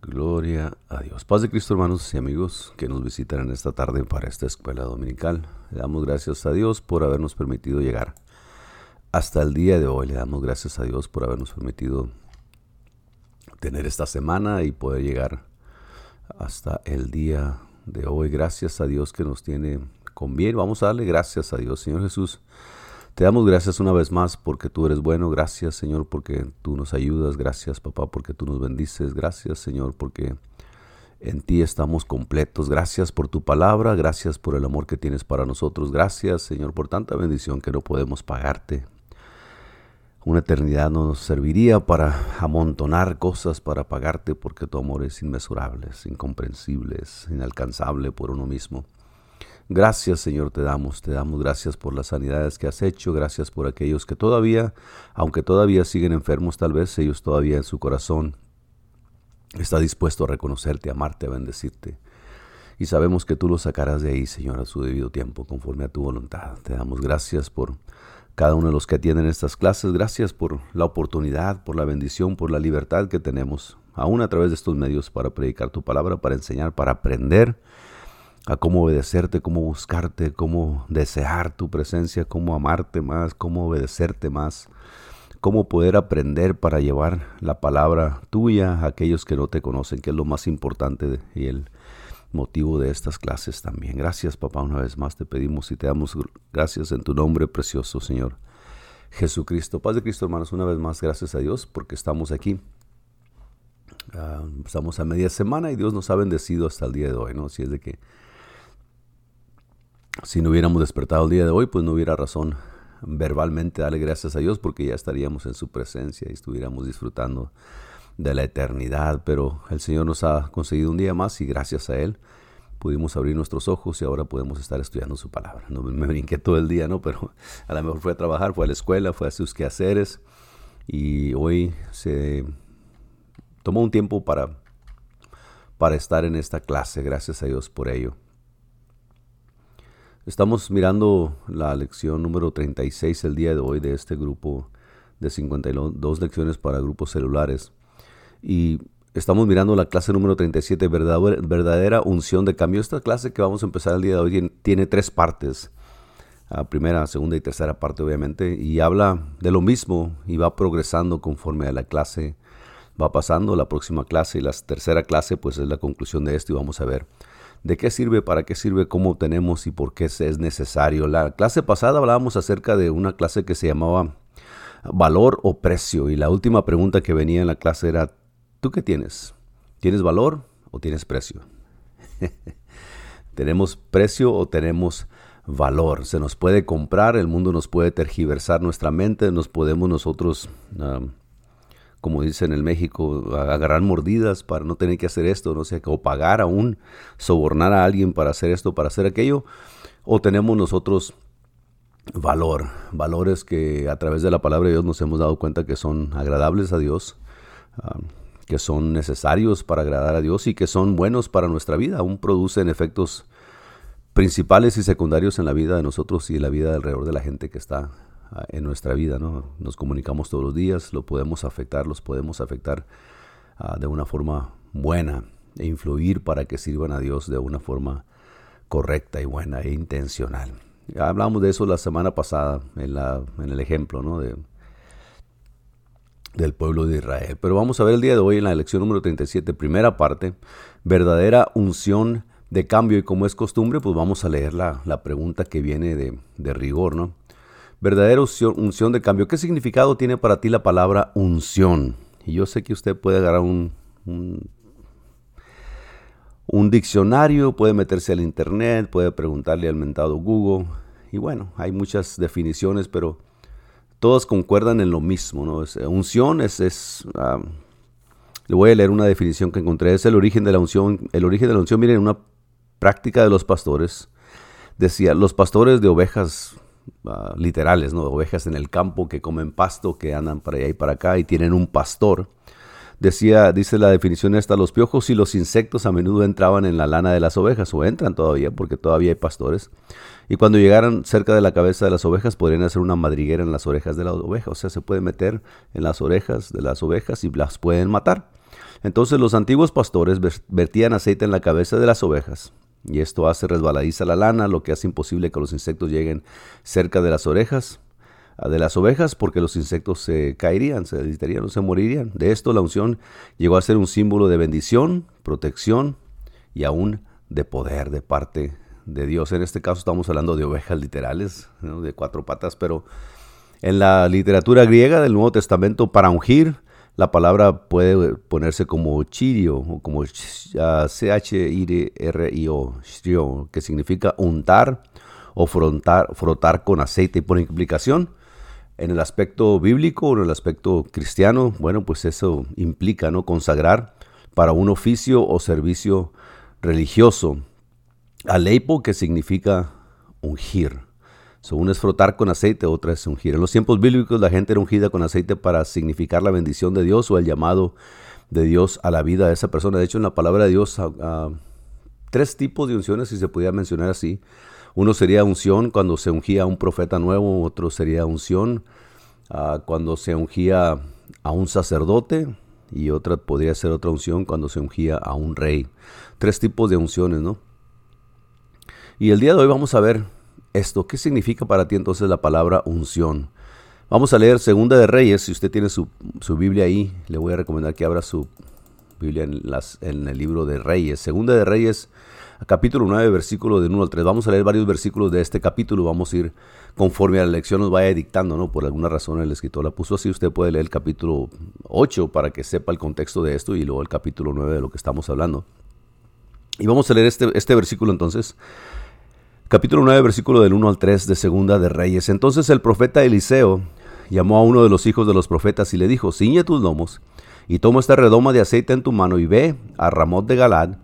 Gloria a Dios. Paz de Cristo, hermanos y amigos que nos visitan en esta tarde para esta escuela dominical. Le damos gracias a Dios por habernos permitido llegar hasta el día de hoy. Le damos gracias a Dios por habernos permitido tener esta semana y poder llegar hasta el día de hoy. Gracias a Dios que nos tiene con bien. Vamos a darle gracias a Dios, Señor Jesús. Te damos gracias una vez más porque tú eres bueno. Gracias, Señor, porque tú nos ayudas. Gracias, papá, porque tú nos bendices. Gracias, Señor, porque en ti estamos completos. Gracias por tu palabra. Gracias por el amor que tienes para nosotros. Gracias, Señor, por tanta bendición que no podemos pagarte. Una eternidad no nos serviría para amontonar cosas para pagarte porque tu amor es inmesurable, es incomprensible, inalcanzable por uno mismo. Gracias Señor te damos, te damos gracias por las sanidades que has hecho, gracias por aquellos que todavía, aunque todavía siguen enfermos tal vez, ellos todavía en su corazón está dispuesto a reconocerte, a amarte, a bendecirte. Y sabemos que tú los sacarás de ahí, Señor, a su debido tiempo, conforme a tu voluntad. Te damos gracias por cada uno de los que atienden estas clases. Gracias por la oportunidad, por la bendición, por la libertad que tenemos, aún a través de estos medios, para predicar tu palabra, para enseñar, para aprender a cómo obedecerte, cómo buscarte, cómo desear tu presencia, cómo amarte más, cómo obedecerte más, cómo poder aprender para llevar la palabra tuya a aquellos que no te conocen, que es lo más importante y el motivo de estas clases también. Gracias papá, una vez más te pedimos y te damos gracias en tu nombre precioso, Señor Jesucristo. Paz de Cristo, hermanos, una vez más gracias a Dios porque estamos aquí. Ah, estamos a media semana y Dios nos ha bendecido hasta el día de hoy, ¿no? Así es de que si no hubiéramos despertado el día de hoy, pues no hubiera razón verbalmente darle gracias a Dios porque ya estaríamos en su presencia y estuviéramos disfrutando de la eternidad. Pero el Señor nos ha conseguido un día más y gracias a Él pudimos abrir nuestros ojos y ahora podemos estar estudiando su palabra. No me brinqué todo el día, ¿no? Pero a lo mejor fue a trabajar, fue a la escuela, fue a sus quehaceres y hoy se tomó un tiempo para, para estar en esta clase. Gracias a Dios por ello. Estamos mirando la lección número 36 el día de hoy de este grupo de 52 lecciones para grupos celulares. Y estamos mirando la clase número 37, verdadera, verdadera unción de cambio. Esta clase que vamos a empezar el día de hoy tiene, tres partes. primera, segunda y tercera parte, obviamente. Y habla de lo mismo y va progresando conforme a la clase va pasando. La próxima clase y la tercera clase, pues es la conclusión de esto y vamos a ver de qué sirve, para qué sirve, cómo obtenemos y por qué es necesario. La clase pasada hablábamos acerca de una clase que se llamaba valor o precio y la última pregunta que venía en la clase era, ¿tú qué tienes? ¿Tienes valor o tienes precio? ¿Tenemos precio o tenemos valor? Se nos puede comprar, el mundo nos puede tergiversar nuestra mente, nos podemos nosotros ah, como dicen en México, agarrar mordidas para no tener que hacer esto, no sé, o pagar aún, sobornar a alguien para hacer esto, para hacer aquello, o tenemos nosotros valor, valores que a través de la palabra de Dios nos hemos dado cuenta que son agradables a Dios, que son necesarios para agradar a Dios y que son buenos para nuestra vida, aún producen efectos principales y secundarios en la vida de nosotros y en la vida alrededor de la gente que está en nuestra vida, ¿no? Nos comunicamos todos los días, lo podemos afectar, los podemos afectar ah, de una forma buena e influir para que sirvan a Dios de una forma correcta y buena e intencional. Hablamos de eso la semana pasada en, la, en el ejemplo, ¿no? De, del pueblo de Israel. Pero vamos a ver el día de hoy en la lección número 37, primera parte, verdadera unción de cambio y como es costumbre, pues vamos a leer la, la pregunta que viene de, de rigor, ¿no? Verdadera unción, de cambio. ¿Qué significado tiene para ti la palabra unción? Y yo sé que usted puede agarrar un, un, diccionario, puede meterse al internet, puede preguntarle al mentado Google. Y bueno, hay muchas definiciones, pero todas concuerdan en lo mismo. ¿no? Es, unción es... es le voy a leer una definición que encontré. Es el origen de la unción. El origen de la unción viene en una práctica de los pastores. Decía, los pastores de ovejas Ah, literales, ¿no? Ovejas en el campo que comen pasto, que andan para allá y para acá y tienen un pastor. Decía, dice la definición esta, los piojos y los insectos a menudo entraban en la lana de las ovejas, o entran todavía, porque todavía hay pastores. Y cuando llegaran cerca de la cabeza de las ovejas, podrían hacer una madriguera en las orejas de la oveja. O sea, se puede meter en las orejas de las ovejas y las pueden matar. Entonces los antiguos pastores vertían aceite en la cabeza de las ovejas, y esto hace resbaladiza la lana, lo que hace imposible que los insectos lleguen cerca de las orejas ah, de las ovejas, porque los insectos se caerían, se deslitarían o se morirían. De esto la unción llegó a ser un símbolo de bendición, protección y aún de poder de parte de Dios. En este caso estamos hablando de ovejas literales, de cuatro patas, pero en la literatura griega del Nuevo Testamento, para ungir, la palabra puede ponerse como chirio o como C-H-I-R-I-O, que significa untar o frotar, con aceite. Y por implicación, en el aspecto bíblico o en el aspecto cristiano, bueno, pues eso implica ¿no? consagrar para un oficio o servicio religioso. Aleipo, que significa ungir. So, es frotar con aceite, otra es ungir. En los tiempos bíblicos la gente era ungida con aceite para significar la bendición de Dios o el llamado de Dios a la vida de esa persona. De hecho, en la palabra de Dios, tres tipos de unciones, si se pudiera mencionar así. Uno sería unción cuando se ungía a un profeta nuevo, otro sería unción cuando se ungía a un sacerdote y otra podría ser otra unción cuando se ungía a un rey. Tres tipos de unciones, ¿no? Y el día de hoy vamos a ver esto. ¿Qué significa para ti entonces la palabra unción? Vamos a leer Segunda de Reyes. Si usted tiene su, Biblia ahí, le voy a recomendar que abra su Biblia en, las, en el libro de Reyes. Segunda de Reyes, capítulo 9, versículo de 1 al 3. Vamos a leer varios versículos de este capítulo. Vamos a ir conforme a la lección nos vaya dictando, ¿no? Por alguna razón el escritor la puso así. Usted puede leer el capítulo 8 para que sepa el contexto de esto y luego el capítulo 9 de lo que estamos hablando. Y vamos a leer este, este versículo entonces capítulo 9, versículo del 1 al 3 de Segunda de Reyes. Entonces el profeta Eliseo llamó a uno de los hijos de los profetas y le dijo, ciñe tus lomos y toma esta redoma de aceite en tu mano y ve a Ramot de Galad.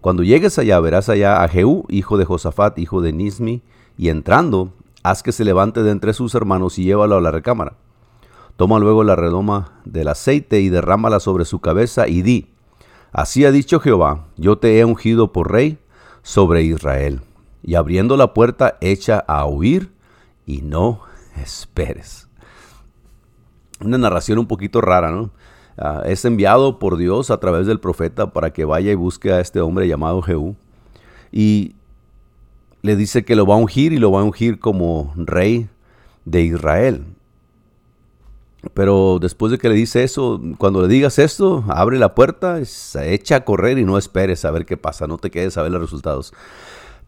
Cuando llegues allá verás allá a Jehú, hijo de Josafat, hijo de Nismi, y entrando, haz que se levante de entre sus hermanos y llévalo a la recámara. Toma luego la redoma del aceite y derrámala sobre su cabeza y di, así ha dicho Jehová, yo te he ungido por rey sobre Israel y abriendo la puerta echa a huir y no esperes. Una narración un poquito rara, ¿no? Ah, es enviado por Dios a través del profeta para que vaya y busque a este hombre llamado Jehú y le dice que lo va a ungir y lo va a ungir como rey de Israel. Pero después de que le dice eso, cuando le digas esto, abre la puerta, se echa a correr y no esperes a ver qué pasa, no te quedes a ver los resultados.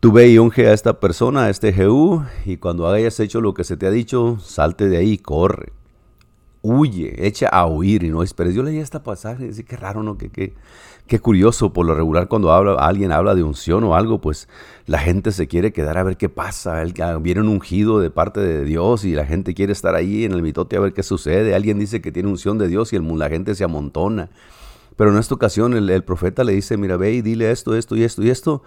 Tú ve y unge a esta persona, a este Jehú, y cuando hayas hecho lo que se te ha dicho, salte de ahí, corre, huye, echa a huir y no esperes. Yo leí esta pasaje y decía, qué raro, ¿no? Qué, qué, qué curioso, por lo regular cuando habla, alguien habla de unción o algo, pues la gente se quiere quedar a ver qué pasa. Viene un ungido de parte de Dios y la gente quiere estar ahí en el mitote a ver qué sucede. Alguien dice que tiene unción de Dios y el, la gente se amontona. Pero en esta ocasión el, el profeta le dice, mira, ve y dile esto, esto y esto y esto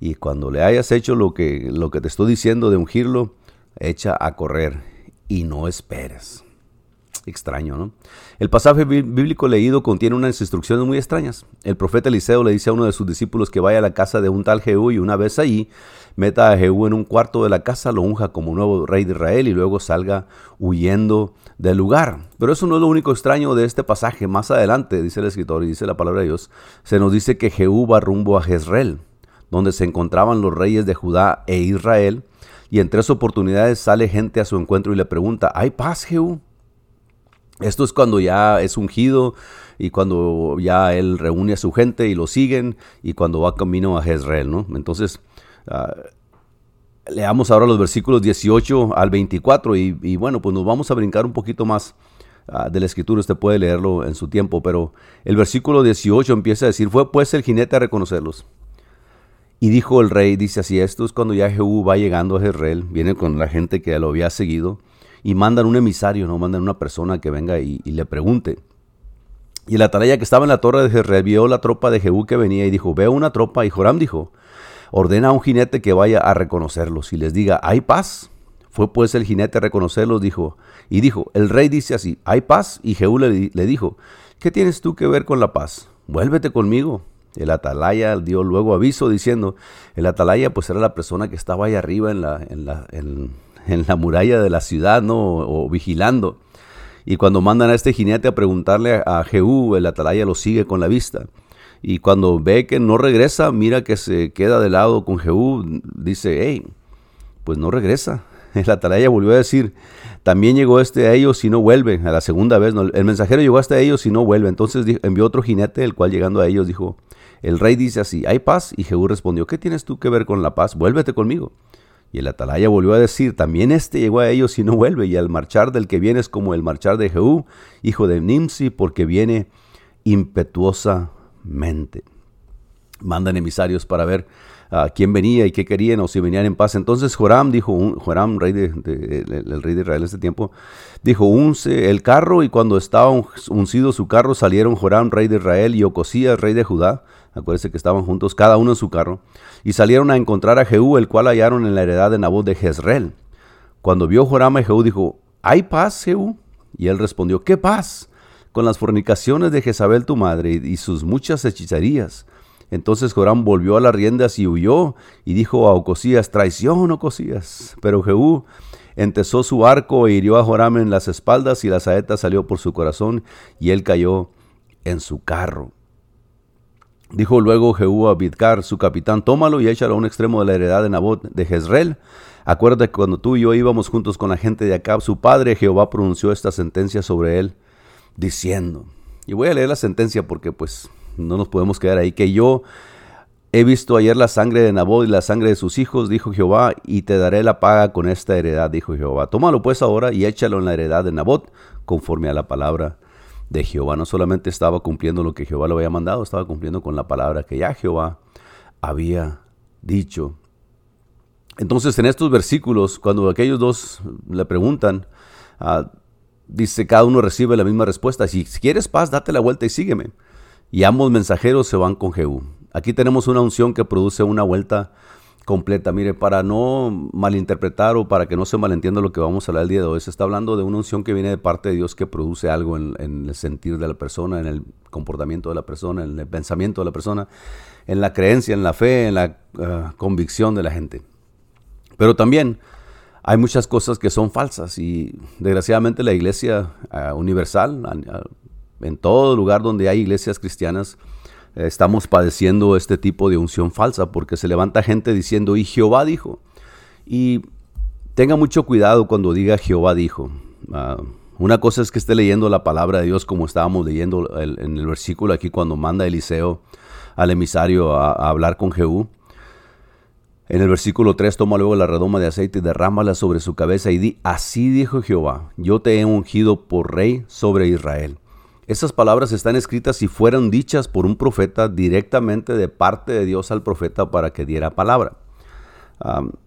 y cuando le hayas hecho lo que, lo que te estoy diciendo de ungirlo, echa a correr y no esperes. Extraño, ¿no? El pasaje bíblico leído contiene unas instrucciones muy extrañas. El profeta Eliseo le dice a uno de sus discípulos que vaya a la casa de un tal Jehú y una vez allí meta a Jehú en un cuarto de la casa, lo unja como nuevo rey de Israel y luego salga huyendo del lugar. Pero eso no es lo único extraño de este pasaje. Más adelante, dice el escritor y dice la palabra de Dios, se nos dice que Jehú va rumbo a Jezreel donde se encontraban los reyes de Judá e Israel, y en tres oportunidades sale gente a su encuentro y le pregunta, ¿hay paz, Jehú? Esto es cuando ya es ungido y cuando ya él reúne a su gente y lo siguen y cuando va camino a Jezreel, ¿no? Entonces, ah, leamos ahora los versículos 18 al 24 y, bueno, pues nos vamos a brincar un poquito más ah, de la escritura, usted puede leerlo en su tiempo, pero el versículo 18 empieza a decir, fue pues el jinete a reconocerlos y dijo el rey, dice así, esto es cuando ya Jehú va llegando a Jezreel, viene con la gente que lo había seguido, y mandan un emisario, no mandan una persona que venga y, le pregunte. Y la atalaya que estaba en la torre de Jezreel vio la tropa de Jehú que venía y dijo, veo una tropa, y Joram dijo, ordena a un jinete que vaya a reconocerlos y les diga, ¿hay paz? Fue pues el jinete a reconocerlos, dijo, y dijo, el rey dice así, ¿hay paz? Y Jehú le, le dijo, ¿qué tienes tú que ver con la paz? Vuélvete conmigo. El atalaya dio luego aviso diciendo, el atalaya pues era la persona que estaba ahí arriba en la, en la, en, la muralla de la ciudad, ¿no? O, vigilando. Y cuando mandan a este jinete a preguntarle a Jehú, el atalaya lo sigue con la vista. Y cuando ve que no regresa, mira que se queda de lado con Jehú, dice, hey, pues no regresa. El atalaya volvió a decir, también llegó este a ellos y no vuelve, a la segunda vez. el mensajero llegó hasta ellos y no vuelve. Entonces envió otro jinete, el cual llegando a ellos dijo, el rey dice así, ¿hay paz? Y Jehú respondió, ¿qué tienes tú que ver con la paz? Vuélvete conmigo. Y el atalaya volvió a decir, también este llegó a ellos y no vuelve, y al marchar del que viene es como el marchar de Jehú, hijo de Nimsi, porque viene impetuosamente. Mandan emisarios para ver quién venía y qué querían o si venían en paz. Entonces Joram dijo, Joram, rey de, el, rey de Israel en ese tiempo, dijo, unce el carro y cuando estaba uncido su carro salieron Joram, rey de Israel y Ocosías, rey de Judá. Acuérdense que estaban juntos, cada uno en su carro, y salieron a encontrar a Jehú, el cual hallaron en la heredad de Nabot de Jezreel. Cuando vio Joram a Jehú, dijo, ¿hay paz, Jehú? Y él respondió, ¿qué paz? Con las fornicaciones de Jezabel tu madre y sus muchas hechicerías. Entonces Joram volvió a las riendas y huyó y dijo a Ocosías, traición, Ocosías. Pero Jehú entesó su arco e hirió a Joram en las espaldas y la saeta salió por su corazón y él cayó en su carro. Dijo luego Jehú a Bidkar, su capitán, tómalo y échalo a un extremo de la heredad de Nabot de Jezreel. Acuérdate que cuando tú y yo íbamos juntos con la gente de Acab, su padre Jehová pronunció esta sentencia sobre él, diciendo, y voy a leer la sentencia porque pues no nos podemos quedar ahí, que yo he visto ayer la sangre de Nabot y la sangre de sus hijos, dijo Jehová, y te daré la paga con esta heredad, dijo Jehová. Tómalo pues ahora y échalo en la heredad de Nabot, conforme a la palabra de Jehová. No solamente estaba cumpliendo lo que Jehová le había mandado, estaba cumpliendo con la palabra que ya Jehová había dicho. Entonces en estos versículos, cuando aquellos dos le preguntan, ah, dice, cada uno recibe la misma respuesta. Si quieres paz, date la vuelta y sígueme y ambos mensajeros se van con Jehú. Aquí tenemos una unción que produce una vuelta completa. Mire, para no malinterpretar o para que no se malentienda lo que vamos a hablar el día de hoy, se está hablando de una unción que viene de parte de Dios que produce algo en, el sentir de la persona, en el comportamiento de la persona, en el pensamiento de la persona, en la creencia, en la fe, en la ah, convicción de la gente. Pero también hay muchas cosas que son falsas y desgraciadamente la iglesia ah, universal, en todo lugar donde hay iglesias cristianas, eh, estamos padeciendo este tipo de unción falsa porque se levanta gente diciendo, y Jehová dijo. Y tenga mucho cuidado cuando diga Jehová dijo. Ah, una cosa es que esté leyendo la palabra de Dios como estábamos leyendo en el versículo aquí cuando manda Eliseo al emisario a, hablar con Jehú. En el versículo 3 toma luego la redoma de aceite y derrámala sobre su cabeza y di, así dijo Jehová, yo te he ungido por rey sobre Israel. Esas palabras están escritas y fueron dichas por un profeta directamente de parte de Dios al profeta para que diera palabra.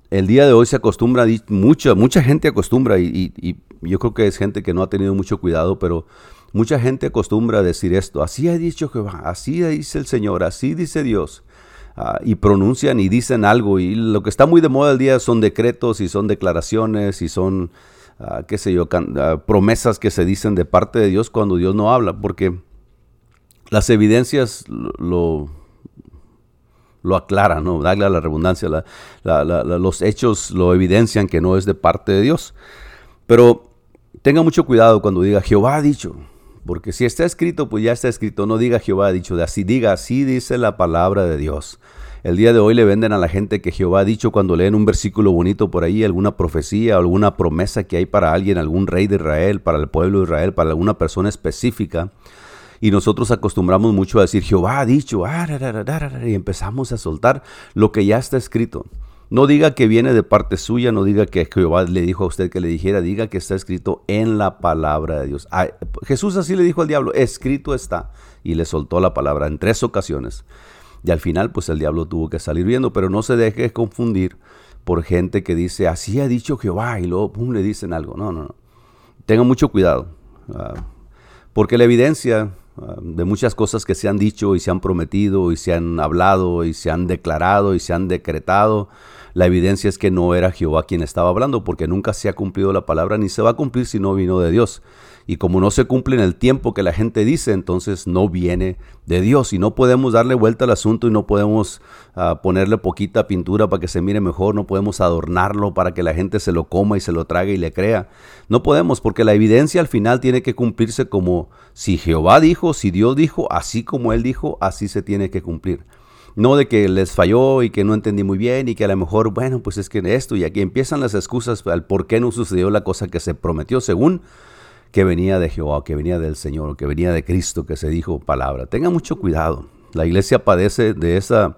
el día de hoy se acostumbra, mucha, mucha gente acostumbra, y, yo creo que es gente que no ha tenido mucho cuidado, pero mucha gente acostumbra a decir esto, así ha dicho Jehová, así dice el Señor, así dice Dios. Ah, y pronuncian y dicen algo, y lo que está muy de moda el día son decretos y son declaraciones y son Ah, qué sé yo, ah, promesas que se dicen de parte de Dios cuando Dios no habla, porque las evidencias lo, lo aclaran, ¿no? Dale a la redundancia, los hechos lo evidencian que no es de parte de Dios. Pero tenga mucho cuidado cuando diga Jehová ha dicho, porque si está escrito, pues ya está escrito, no diga Jehová ha dicho, de así diga, así dice la palabra de Dios. El día de hoy le venden a la gente que Jehová ha dicho cuando leen un versículo bonito por ahí, alguna profecía, alguna promesa que hay para alguien, algún rey de Israel, para el pueblo de Israel, para alguna persona específica. Y nosotros acostumbramos mucho a decir, Jehová ha dicho, ah, y empezamos a soltar lo que ya está escrito. No diga que viene de parte suya, no diga que Jehová le dijo a usted que le dijera, diga que está escrito en la palabra de Dios. Jesús así le dijo al diablo, escrito está, y le soltó la palabra en tres ocasiones. Y al final, pues el diablo tuvo que salir viendo, pero no se deje confundir por gente que dice, así ha dicho Jehová, y luego, pum, le dicen algo. No, no, no. Tengan mucho cuidado, ah, porque la evidencia ah, de muchas cosas que se han dicho y se han prometido y se han hablado y se han declarado y se han decretado, la evidencia es que no era Jehová quien estaba hablando, porque nunca se ha cumplido la palabra ni se va a cumplir si no vino de Dios. Y como no se cumple en el tiempo que la gente dice, entonces no viene de Dios. Y no podemos darle vuelta al asunto y no podemos ah, ponerle poquita pintura para que se mire mejor, no podemos adornarlo para que la gente se lo coma y se lo trague y le crea. No podemos, porque la evidencia al final tiene que cumplirse como si Jehová dijo, si Dios dijo, así como Él dijo, así se tiene que cumplir. No de que les falló y que no entendí muy bien y que a lo mejor, bueno, pues es que esto y aquí empiezan las excusas al por qué no sucedió la cosa que se prometió según que venía de Jehová, que venía del Señor, que venía de Cristo, que se dijo palabra. Tenga mucho cuidado. La iglesia padece de esa,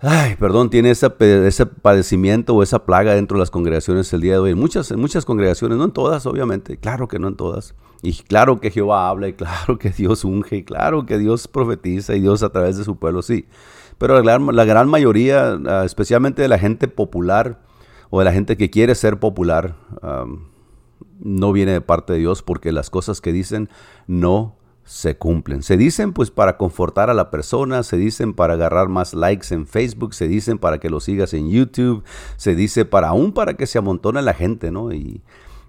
ay, perdón, tiene ese, ese padecimiento o esa plaga dentro de las congregaciones el día de hoy. Muchas, en muchas congregaciones, no en todas, obviamente, claro que no en todas. Y claro que Jehová habla, y claro que Dios unge, y claro que Dios profetiza, y Dios a través de su pueblo, sí. Pero la, la gran mayoría, ah, especialmente de la gente popular, o de la gente que quiere ser popular, no viene de parte de Dios porque las cosas que dicen no se cumplen. Se dicen pues para confortar a la persona, se dicen para agarrar más likes en Facebook, se dicen para que lo sigas en YouTube, se dice para aún para que se amontone la gente, ¿no? Y,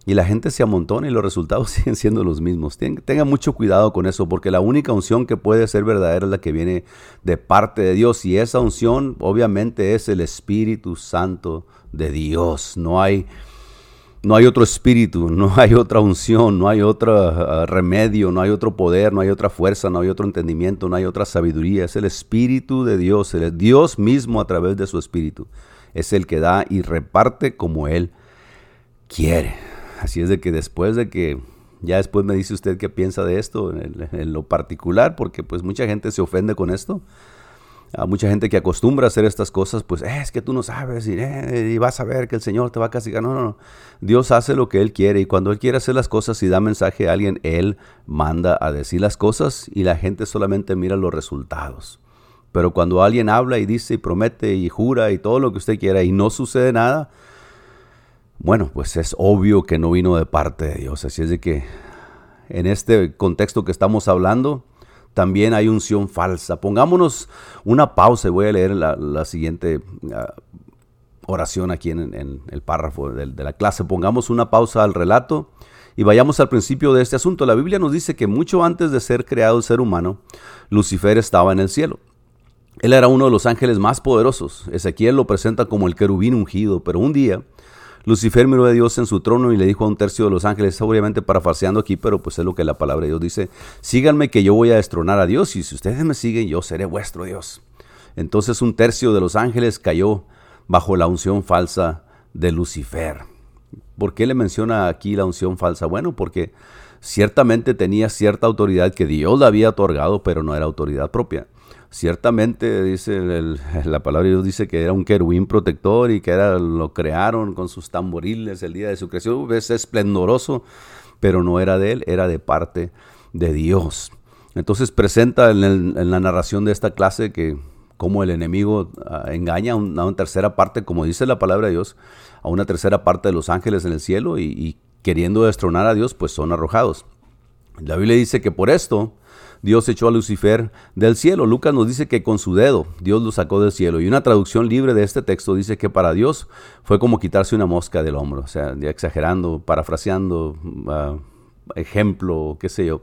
y la gente se amontona y los resultados siguen siendo los mismos. Tenga mucho cuidado con eso porque la única unción que puede ser verdadera es la que viene de parte de Dios y esa unción obviamente es el Espíritu Santo de Dios. No hay no hay otro espíritu, no hay otra unción, no hay otro ah, remedio, no hay otro poder, no hay otra fuerza, no hay otro entendimiento, no hay otra sabiduría. Es el espíritu de Dios, el Dios mismo a través de su espíritu. Es el que da y reparte como Él quiere. Así es de que después de que, ya después me dice usted qué piensa de esto en, lo particular, porque pues mucha gente se ofende con esto a mucha gente que acostumbra a hacer estas cosas, pues eh, es que tú no sabes eh, y, vas a ver que el Señor te va a castigar. No, no, no. Dios hace lo que Él quiere y cuando Él quiere hacer las cosas y da mensaje a alguien, Él manda a decir las cosas y la gente solamente mira los resultados. Pero cuando alguien habla y dice y promete y jura y todo lo que usted quiera y no sucede nada, bueno, pues es obvio que no vino de parte de Dios. Así es de que en este contexto que estamos hablando, también hay unción falsa. Pongámonos una pausa y voy a leer la, siguiente ah, oración aquí en, el párrafo de, de, la clase. Pongamos una pausa al relato y vayamos al principio de este asunto. La Biblia nos dice que mucho antes de ser creado el ser humano, Lucifer estaba en el cielo. Él era uno de los ángeles más poderosos. Ezequiel lo presenta como el querubín ungido, pero un día Lucifer miró a Dios en su trono y le dijo a un tercio de los ángeles, obviamente parafaseando aquí, pero pues es lo que la palabra de Dios dice, síganme que yo voy a destronar a Dios y si ustedes me siguen yo seré vuestro Dios. Entonces un tercio de los ángeles cayó bajo la unción falsa de Lucifer. ¿Por qué le menciona aquí la unción falsa? Bueno, porque ciertamente tenía cierta autoridad que Dios le había otorgado, pero no era autoridad propia. Ciertamente, dice la palabra de Dios, dice que era un querubín protector y que era, lo crearon con sus tamboriles el día de su creación. Es esplendoroso, pero no era de él, era de parte de Dios. Entonces presenta en, la narración de esta clase que como el enemigo ah, engaña a, una tercera parte, como dice la palabra de Dios, a una tercera parte de los ángeles en el cielo y, y queriendo destronar a Dios, pues son arrojados. La Biblia dice que por esto Dios echó a Lucifer del cielo. Lucas nos dice que con su dedo Dios lo sacó del cielo. Y una traducción libre de este texto dice que para Dios fue como quitarse una mosca del hombro. O sea, exagerando, parafraseando, uh, ejemplo, qué sé yo.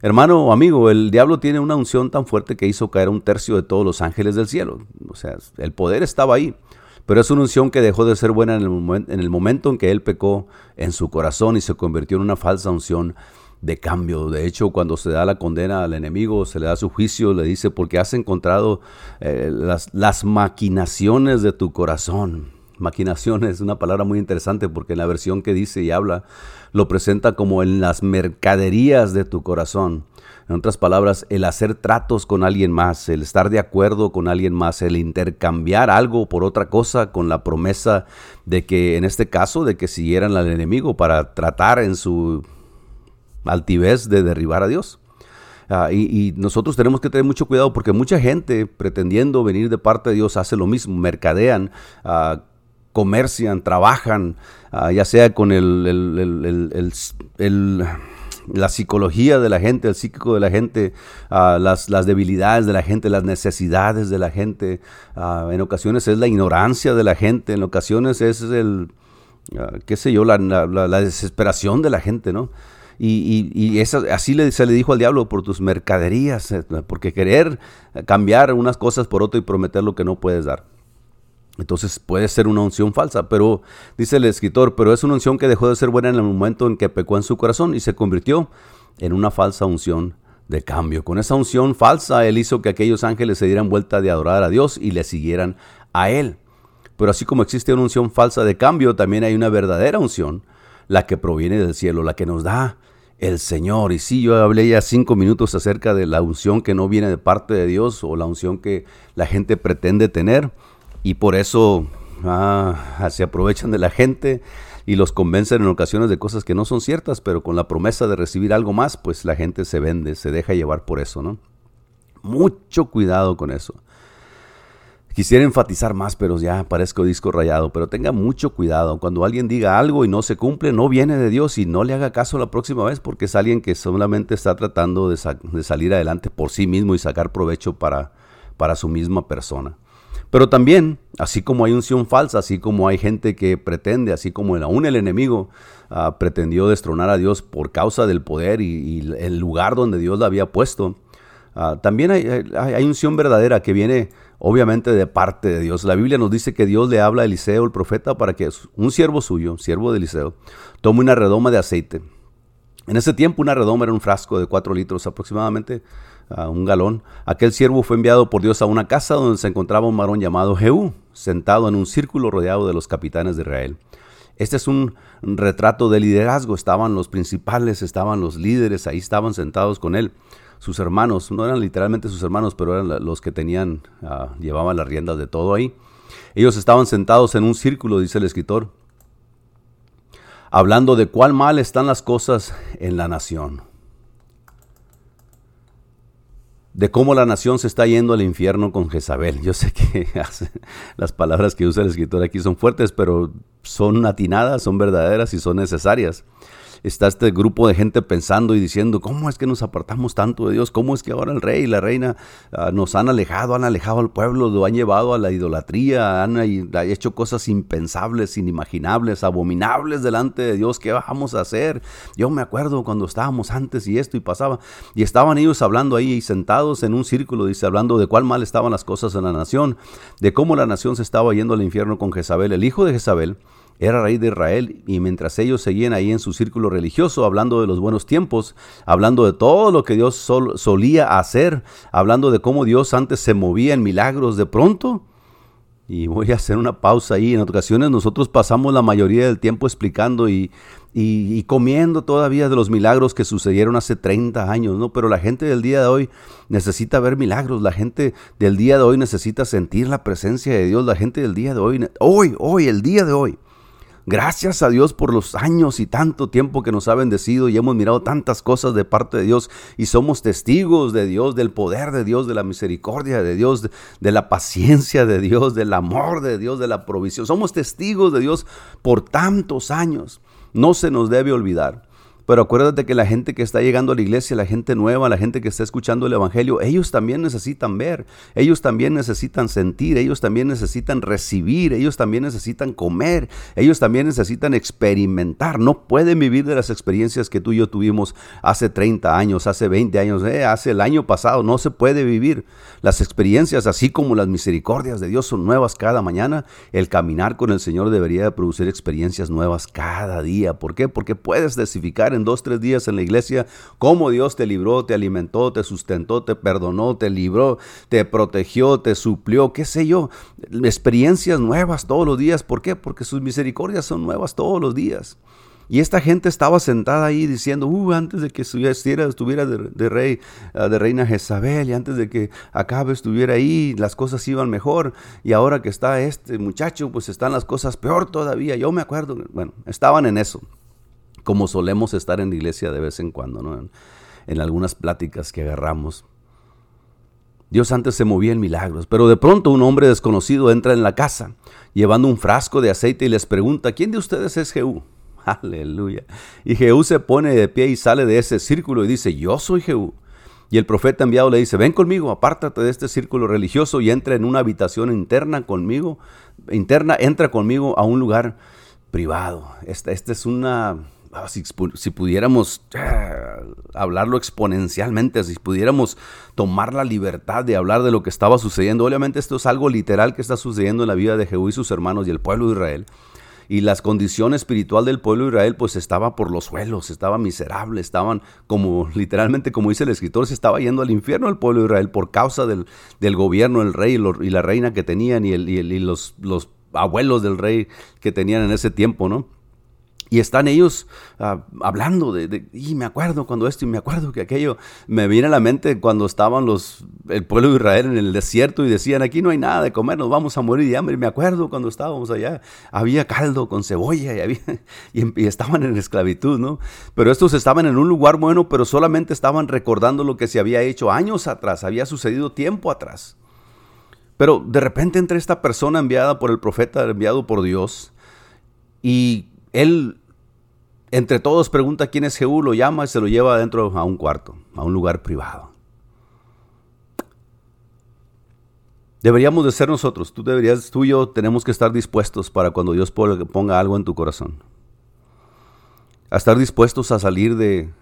Hermano o amigo, el diablo tiene una unción tan fuerte que hizo caer un tercio de todos los ángeles del cielo. O sea, el poder estaba ahí. Pero es una unción que dejó de ser buena en el, en el momento en que él pecó en su corazón y se convirtió en una falsa unción de cambio. De hecho, cuando se da la condena al enemigo, se le da su juicio, le dice, porque has encontrado eh, las, las maquinaciones de tu corazón. Maquinación es una palabra muy interesante porque en la versión que dice y habla lo presenta como en las mercaderías de tu corazón. En otras palabras, el hacer tratos con alguien más, el estar de acuerdo con alguien más, el intercambiar algo por otra cosa con la promesa de que, en este caso, de que siguieran al enemigo para tratar en su altivez de derribar a Dios. Ah, y, nosotros tenemos que tener mucho cuidado porque mucha gente pretendiendo venir de parte de Dios hace lo mismo, mercadean, uh, comercian, trabajan, ah, ya sea con el, la psicología de la gente, el psíquico de la gente, ah, las, debilidades de la gente, las necesidades de la gente. Ah, en ocasiones es la ignorancia de la gente, en ocasiones es el, ah, qué sé yo, la, la, desesperación de la gente, ¿no? Y, y, así le, se le dijo al diablo por tus mercaderías, eh, porque querer cambiar unas cosas por otro y prometer lo que no puedes dar. Entonces puede ser una unción falsa, pero dice el escritor, pero es una unción que dejó de ser buena en el momento en que pecó en su corazón y se convirtió en una falsa unción de cambio. Con esa unción falsa, él hizo que aquellos ángeles se dieran vuelta de adorar a Dios y le siguieran a él. Pero así como existe una unción falsa de cambio, también hay una verdadera unción, la que proviene del cielo, la que nos da el Señor. Y sí, yo hablé ya cinco minutos acerca de la unción que no viene de parte de Dios o la unción que la gente pretende tener y por eso ah, se aprovechan de la gente y los convencen en ocasiones de cosas que no son ciertas, pero con la promesa de recibir algo más, pues la gente se vende, se deja llevar por eso, ¿no? Mucho cuidado con eso. Quisiera enfatizar más, pero ya parezco disco rayado, pero tenga mucho cuidado. Cuando alguien diga algo y no se cumple, no viene de Dios y no le haga caso la próxima vez porque es alguien que solamente está tratando de, salir adelante por sí mismo y sacar provecho para, para su misma persona. Pero también, así como hay unción falsa, así como hay gente que pretende, así como aún el enemigo ah, pretendió destronar a Dios por causa del poder y, el lugar donde Dios la había puesto, ah, también hay, hay, unción verdadera que viene obviamente de parte de Dios. La Biblia nos dice que Dios le habla a Eliseo, el profeta, para que un siervo suyo, siervo de Eliseo, tome una redoma de aceite. En ese tiempo una redoma era un frasco de cuatro litros aproximadamente un galón. Aquel siervo fue enviado por Dios a una casa donde se encontraba un varón llamado Jehú, sentado en un círculo rodeado de los capitanes de Israel. Este es un retrato de liderazgo. Estaban los principales, estaban los líderes, ahí estaban sentados con él. Sus hermanos, no eran literalmente sus hermanos, pero eran los que tenían, ah, llevaban las riendas de todo ahí. Ellos estaban sentados en un círculo, dice el escritor, hablando de cuál mal están las cosas en la nación de cómo la nación se está yendo al infierno con Jezabel. Yo sé que las palabras que usa el escritor aquí son fuertes, pero son atinadas, son verdaderas y son necesarias está este grupo de gente pensando y diciendo, ¿cómo es que nos apartamos tanto de Dios? ¿Cómo es que ahora el rey y la reina ah, nos han alejado, han alejado al pueblo, lo han llevado a la idolatría, han, hecho cosas impensables, inimaginables, abominables delante de Dios? ¿Qué vamos a hacer? Yo me acuerdo cuando estábamos antes y esto y pasaba. Y estaban ellos hablando ahí sentados en un círculo, dice, hablando de cuál mal estaban las cosas en la nación, de cómo la nación se estaba yendo al infierno con Jezabel, el hijo de Jezabel era rey de Israel y mientras ellos seguían ahí en su círculo religioso, hablando de los buenos tiempos, hablando de todo lo que Dios solía hacer, hablando de cómo Dios antes se movía en milagros de pronto, y voy a hacer una pausa ahí. En ocasiones nosotros pasamos la mayoría del tiempo explicando y, y, comiendo todavía de los milagros que sucedieron hace 30 años, ¿no? Pero la gente del día de hoy necesita ver milagros. La gente del día de hoy necesita sentir la presencia de Dios. La gente del día de hoy, hoy, hoy, el día de hoy, Gracias a Dios por los años y tanto tiempo que nos ha bendecido y hemos mirado tantas cosas de parte de Dios y somos testigos de Dios, del poder de Dios, de la misericordia de Dios, de, la paciencia de Dios, del amor de Dios, de la provisión. Somos testigos de Dios por tantos años. No se nos debe olvidar pero acuérdate que la gente que está llegando a la iglesia, la gente nueva, la gente que está escuchando el Evangelio, ellos también necesitan ver, ellos también necesitan sentir, ellos también necesitan recibir, ellos también necesitan comer, ellos también necesitan experimentar. No pueden vivir de las experiencias que tú y yo tuvimos hace 30 años, hace 20 años, eh, hace el año pasado. No se puede vivir. Las experiencias, así como las misericordias de Dios, son nuevas cada mañana. El caminar con el Señor debería producir experiencias nuevas cada día. ¿Por qué? Porque puedes testificar en dos, tres días en la iglesia cómo Dios te libró, te alimentó, te sustentó, te perdonó, te libró, te protegió, te suplió, qué sé yo. Experiencias nuevas todos los días. ¿Por qué? Porque sus misericordias son nuevas todos los días. Y esta gente estaba sentada ahí diciendo, uh, antes de que estuviera, estuviera de, rey, ah, de reina Jezabel, y antes de que Acabe estuviera ahí, las cosas iban mejor. Y ahora que está este muchacho, pues están las cosas peor todavía. Yo me acuerdo, bueno, estaban en eso como solemos estar en la iglesia de vez en cuando, ¿no? en, algunas pláticas que agarramos. Dios antes se movía en milagros, pero de pronto un hombre desconocido entra en la casa llevando un frasco de aceite y les pregunta, ¿quién de ustedes es Jehú? Aleluya. Y Jehú se pone de pie y sale de ese círculo y dice, yo soy Jehú. Y el profeta enviado le dice, ven conmigo, apártate de este círculo religioso y entra en una habitación interna conmigo, interna, entra conmigo a un lugar privado. Esta, esta es una, si, si, pudiéramos ah, hablarlo exponencialmente, si pudiéramos tomar la libertad de hablar de lo que estaba sucediendo, obviamente esto es algo literal que está sucediendo en la vida de Jehú y sus hermanos y el pueblo de Israel y la condición espiritual del pueblo de Israel pues estaba por los suelos, estaba miserable, estaban como literalmente como dice el escritor, se estaba yendo al infierno el pueblo de Israel por causa del, del gobierno, el rey y, la reina que tenían y, y, los, los abuelos del rey que tenían en ese tiempo, ¿no? Y están ellos ah, hablando de, y me acuerdo cuando esto, y me acuerdo que aquello, me viene a la mente cuando estaban los, el pueblo de Israel en el desierto y decían, aquí no hay nada de comer, nos vamos a morir de hambre. Y me acuerdo cuando estábamos allá, había caldo con cebolla y, había, y, estaban en esclavitud, ¿no? Pero estos estaban en un lugar bueno, pero solamente estaban recordando lo que se había hecho años atrás, había sucedido tiempo atrás. Pero de repente entra esta persona enviada por el profeta, enviado por Dios, y él entre todos pregunta quién es Jehú, lo llama y se lo lleva adentro a un cuarto, a un lugar privado. Deberíamos de ser nosotros, tú deberías, tú y yo tenemos que estar dispuestos para cuando Dios ponga algo en tu corazón. A estar dispuestos a salir de,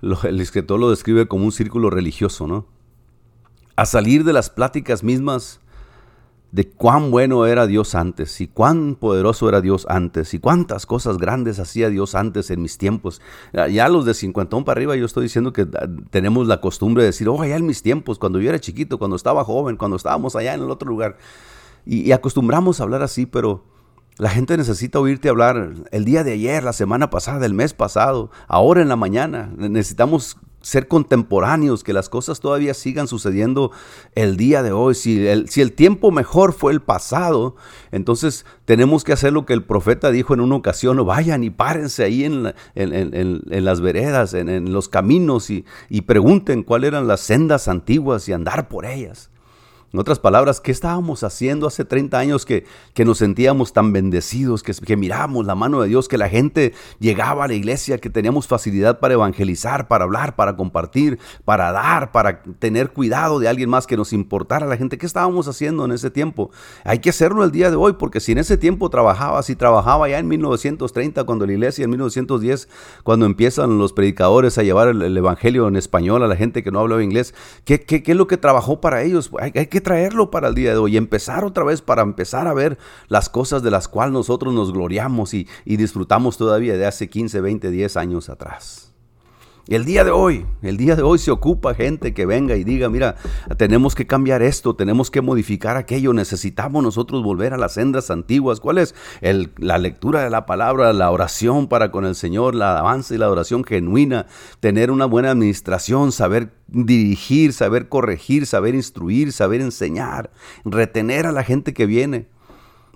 lo, el escritor lo describe como un círculo religioso, ¿no? A salir de las pláticas mismas de cuán bueno era Dios antes y cuán poderoso era Dios antes y cuántas cosas grandes hacía Dios antes en mis tiempos. Ya los de 50 para arriba yo estoy diciendo que ah, tenemos la costumbre de decir, oh, allá en mis tiempos, cuando yo era chiquito, cuando estaba joven, cuando estábamos allá en el otro lugar. Y, y acostumbramos a hablar así, pero la gente necesita oírte hablar el día de ayer, la semana pasada, el mes pasado, ahora en la mañana. Necesitamos ser contemporáneos, que las cosas todavía sigan sucediendo el día de hoy. Si el, si el tiempo mejor fue el pasado, entonces tenemos que hacer lo que el profeta dijo en una ocasión, vayan y párense ahí en, en, las veredas, en, los caminos y, y pregunten cuáles eran las sendas antiguas y andar por ellas. En otras palabras, ¿qué estábamos haciendo hace 30 años que, que nos sentíamos tan bendecidos, que, que mirábamos la mano de Dios, que la gente llegaba a la iglesia, que teníamos facilidad para evangelizar, para hablar, para compartir, para dar, para tener cuidado de alguien más que nos importara a la gente? ¿Qué estábamos haciendo en ese tiempo? Hay que hacerlo el día de hoy, porque si en ese tiempo trabajaba, si trabajaba ya en 1930, cuando la iglesia, en 1910, cuando empiezan los predicadores a llevar el, evangelio en español a la gente que no hablaba inglés, ¿qué, qué, qué es lo que trabajó para ellos? Hay, hay que traerlo para el día de hoy empezar otra vez para empezar a ver las cosas de las cuales nosotros nos gloriamos y, y disfrutamos todavía de hace 15, 20, 10 años atrás. El día de hoy, el día de hoy se ocupa gente que venga y diga, mira, tenemos que cambiar esto, tenemos que modificar aquello, necesitamos nosotros volver a las sendas antiguas. ¿Cuál es? El, la lectura de la palabra, la oración para con el Señor, la alabanza y la oración genuina, tener una buena administración, saber dirigir, saber corregir, saber instruir, saber enseñar, retener a la gente que viene.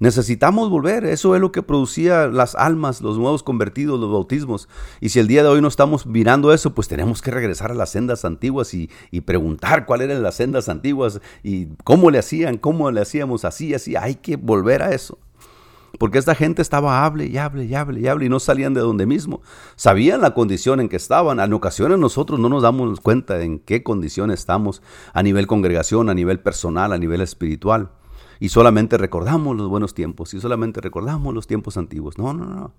Necesitamos volver, eso es lo que producía las almas, los nuevos convertidos, los bautismos. Y si el día de hoy no estamos mirando eso, pues tenemos que regresar a las sendas antiguas y, preguntar cuáles eran las sendas antiguas y cómo le hacían, cómo le hacíamos así, así. Hay que volver a eso. Porque esta gente estaba hable y hable y hable y hable y no salían de donde mismo. Sabían la condición en que estaban. En ocasiones nosotros no nos damos cuenta en qué condición estamos a nivel congregación, a nivel personal, a nivel espiritual y solamente recordamos los buenos tiempos y solamente recordamos los tiempos antiguos. No, no, no.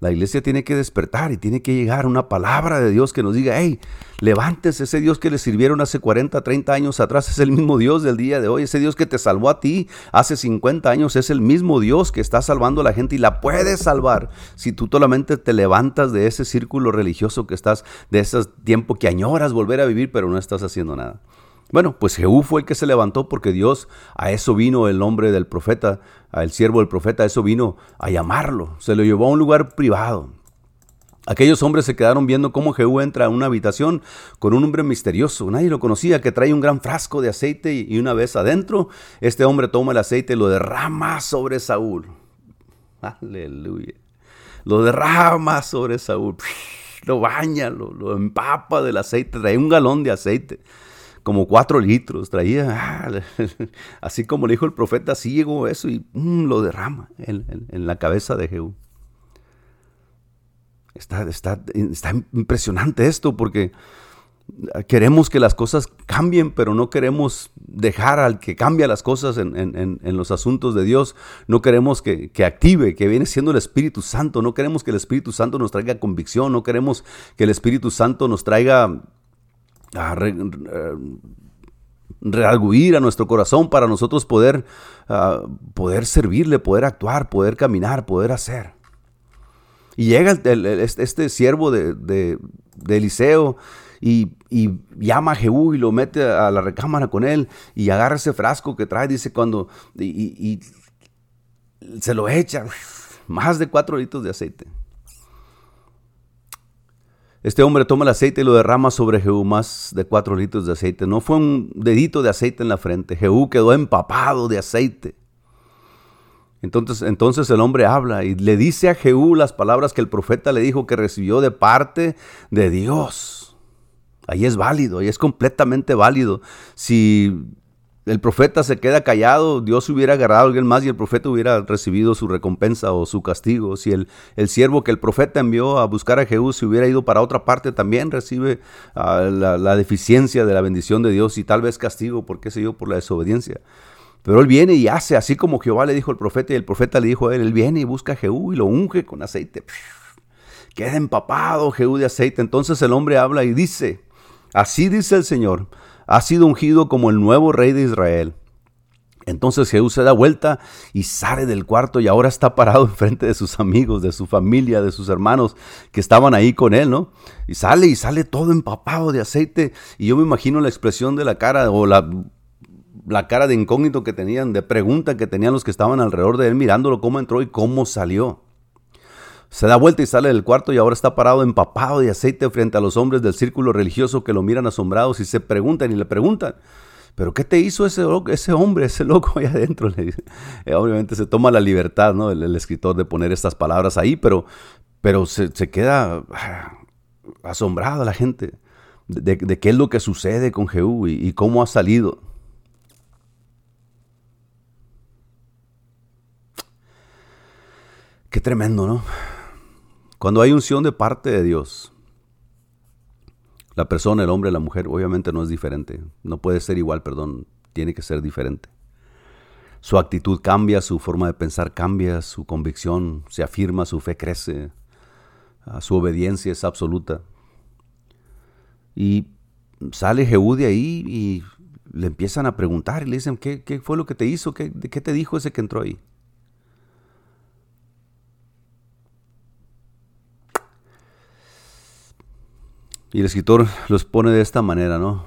La iglesia tiene que despertar y tiene que llegar una palabra de Dios que nos diga, hey, levántese, ese Dios que le sirvieron hace 40, 30 años atrás es el mismo Dios del día de hoy, ese Dios que te salvó a ti hace 50 años es el mismo Dios que está salvando a la gente y la puedes salvar si tú solamente te levantas de ese círculo religioso que estás, de ese tiempo que añoras volver a vivir, pero no estás haciendo nada. Bueno, pues Jehú fue el que se levantó porque Dios, a eso vino el nombre del profeta, al siervo del profeta, a eso vino a llamarlo. Se lo llevó a un lugar privado. Aquellos hombres se quedaron viendo cómo Jehú entra a una habitación con un hombre misterioso. Nadie lo conocía, que trae un gran frasco de aceite y una vez adentro, este hombre toma el aceite y lo derrama sobre Saúl. Aleluya. Lo derrama sobre Saúl. Lo baña, lo empapa del aceite, trae un galón de aceite como cuatro litros, traía, ah, así como le dijo el profeta, así llegó eso y mm, lo derrama en, la cabeza de Jehú. Está, está, está impresionante esto porque queremos que las cosas cambien, pero no queremos dejar al que cambia las cosas en, los asuntos de Dios. No queremos que, active, que viene siendo el Espíritu Santo. No queremos que el Espíritu Santo nos traiga convicción. No queremos que el Espíritu Santo nos traiga a eh, rearguir a nuestro corazón para nosotros poder, ah, poder servirle, poder actuar, poder caminar, poder hacer. Y llega este, este, siervo de, de, de Eliseo y, llama a Jehú y lo mete a la recámara con él y agarra ese frasco que trae, dice cuando, y, se lo echa, más de cuatro litros de aceite. Este hombre toma el aceite y lo derrama sobre Jehú, más de cuatro litros de aceite. No fue un dedito de aceite en la frente. Jehú quedó empapado de aceite. Entonces, entonces el hombre habla y le dice a Jehú las palabras que el profeta le dijo que recibió de parte de Dios. Ahí es válido, ahí es completamente válido. Si el profeta se queda callado, Dios hubiera agarrado a alguien más y el profeta hubiera recibido su recompensa o su castigo. Si el, el siervo que el profeta envió a buscar a Jehú se hubiera ido para otra parte, también recibe ah, la, deficiencia de la bendición de Dios y tal vez castigo, por qué sé yo, por la desobediencia. Pero él viene y hace, así como Jehová le dijo al profeta y el profeta le dijo a él, él viene y busca a Jehú y lo unge con aceite. Queda empapado Jehú de aceite. Entonces el hombre habla y dice, Así dice el Señor, ha sido ungido como el nuevo rey de Israel. Entonces Jehú se da vuelta y sale del cuarto y ahora está parado enfrente de sus amigos, de su familia, de sus hermanos que estaban ahí con él, ¿no? Y sale y sale todo empapado de aceite y yo me imagino la expresión de la cara o la, la cara de incógnito que tenían, de pregunta que tenían los que estaban alrededor de él mirándolo cómo entró y cómo salió. Se da vuelta y sale del cuarto y ahora está parado empapado de aceite frente a los hombres del círculo religioso que lo miran asombrados y se preguntan y le preguntan, ¿pero qué te hizo ese, ese hombre, ese loco ahí adentro? Le eh, obviamente se toma la libertad, ¿no? El, escritor de poner estas palabras ahí, pero, pero se, queda ah, asombrada la gente de, qué es lo que sucede con Jehú y cómo ha salido. Qué tremendo, ¿no? Cuando hay unción de parte de Dios, la persona, el hombre, la mujer, obviamente no es diferente. No puede ser igual, perdón, tiene que ser diferente. Su actitud cambia, su forma de pensar cambia, su convicción se afirma, su fe crece, ah, su obediencia es absoluta. Y sale Jehú de ahí y le empiezan a preguntar y le dicen, ¿qué, fue lo que te hizo? ¿Qué, ¿Qué te dijo ese que entró ahí? Y el escritor los pone de esta manera, ¿no?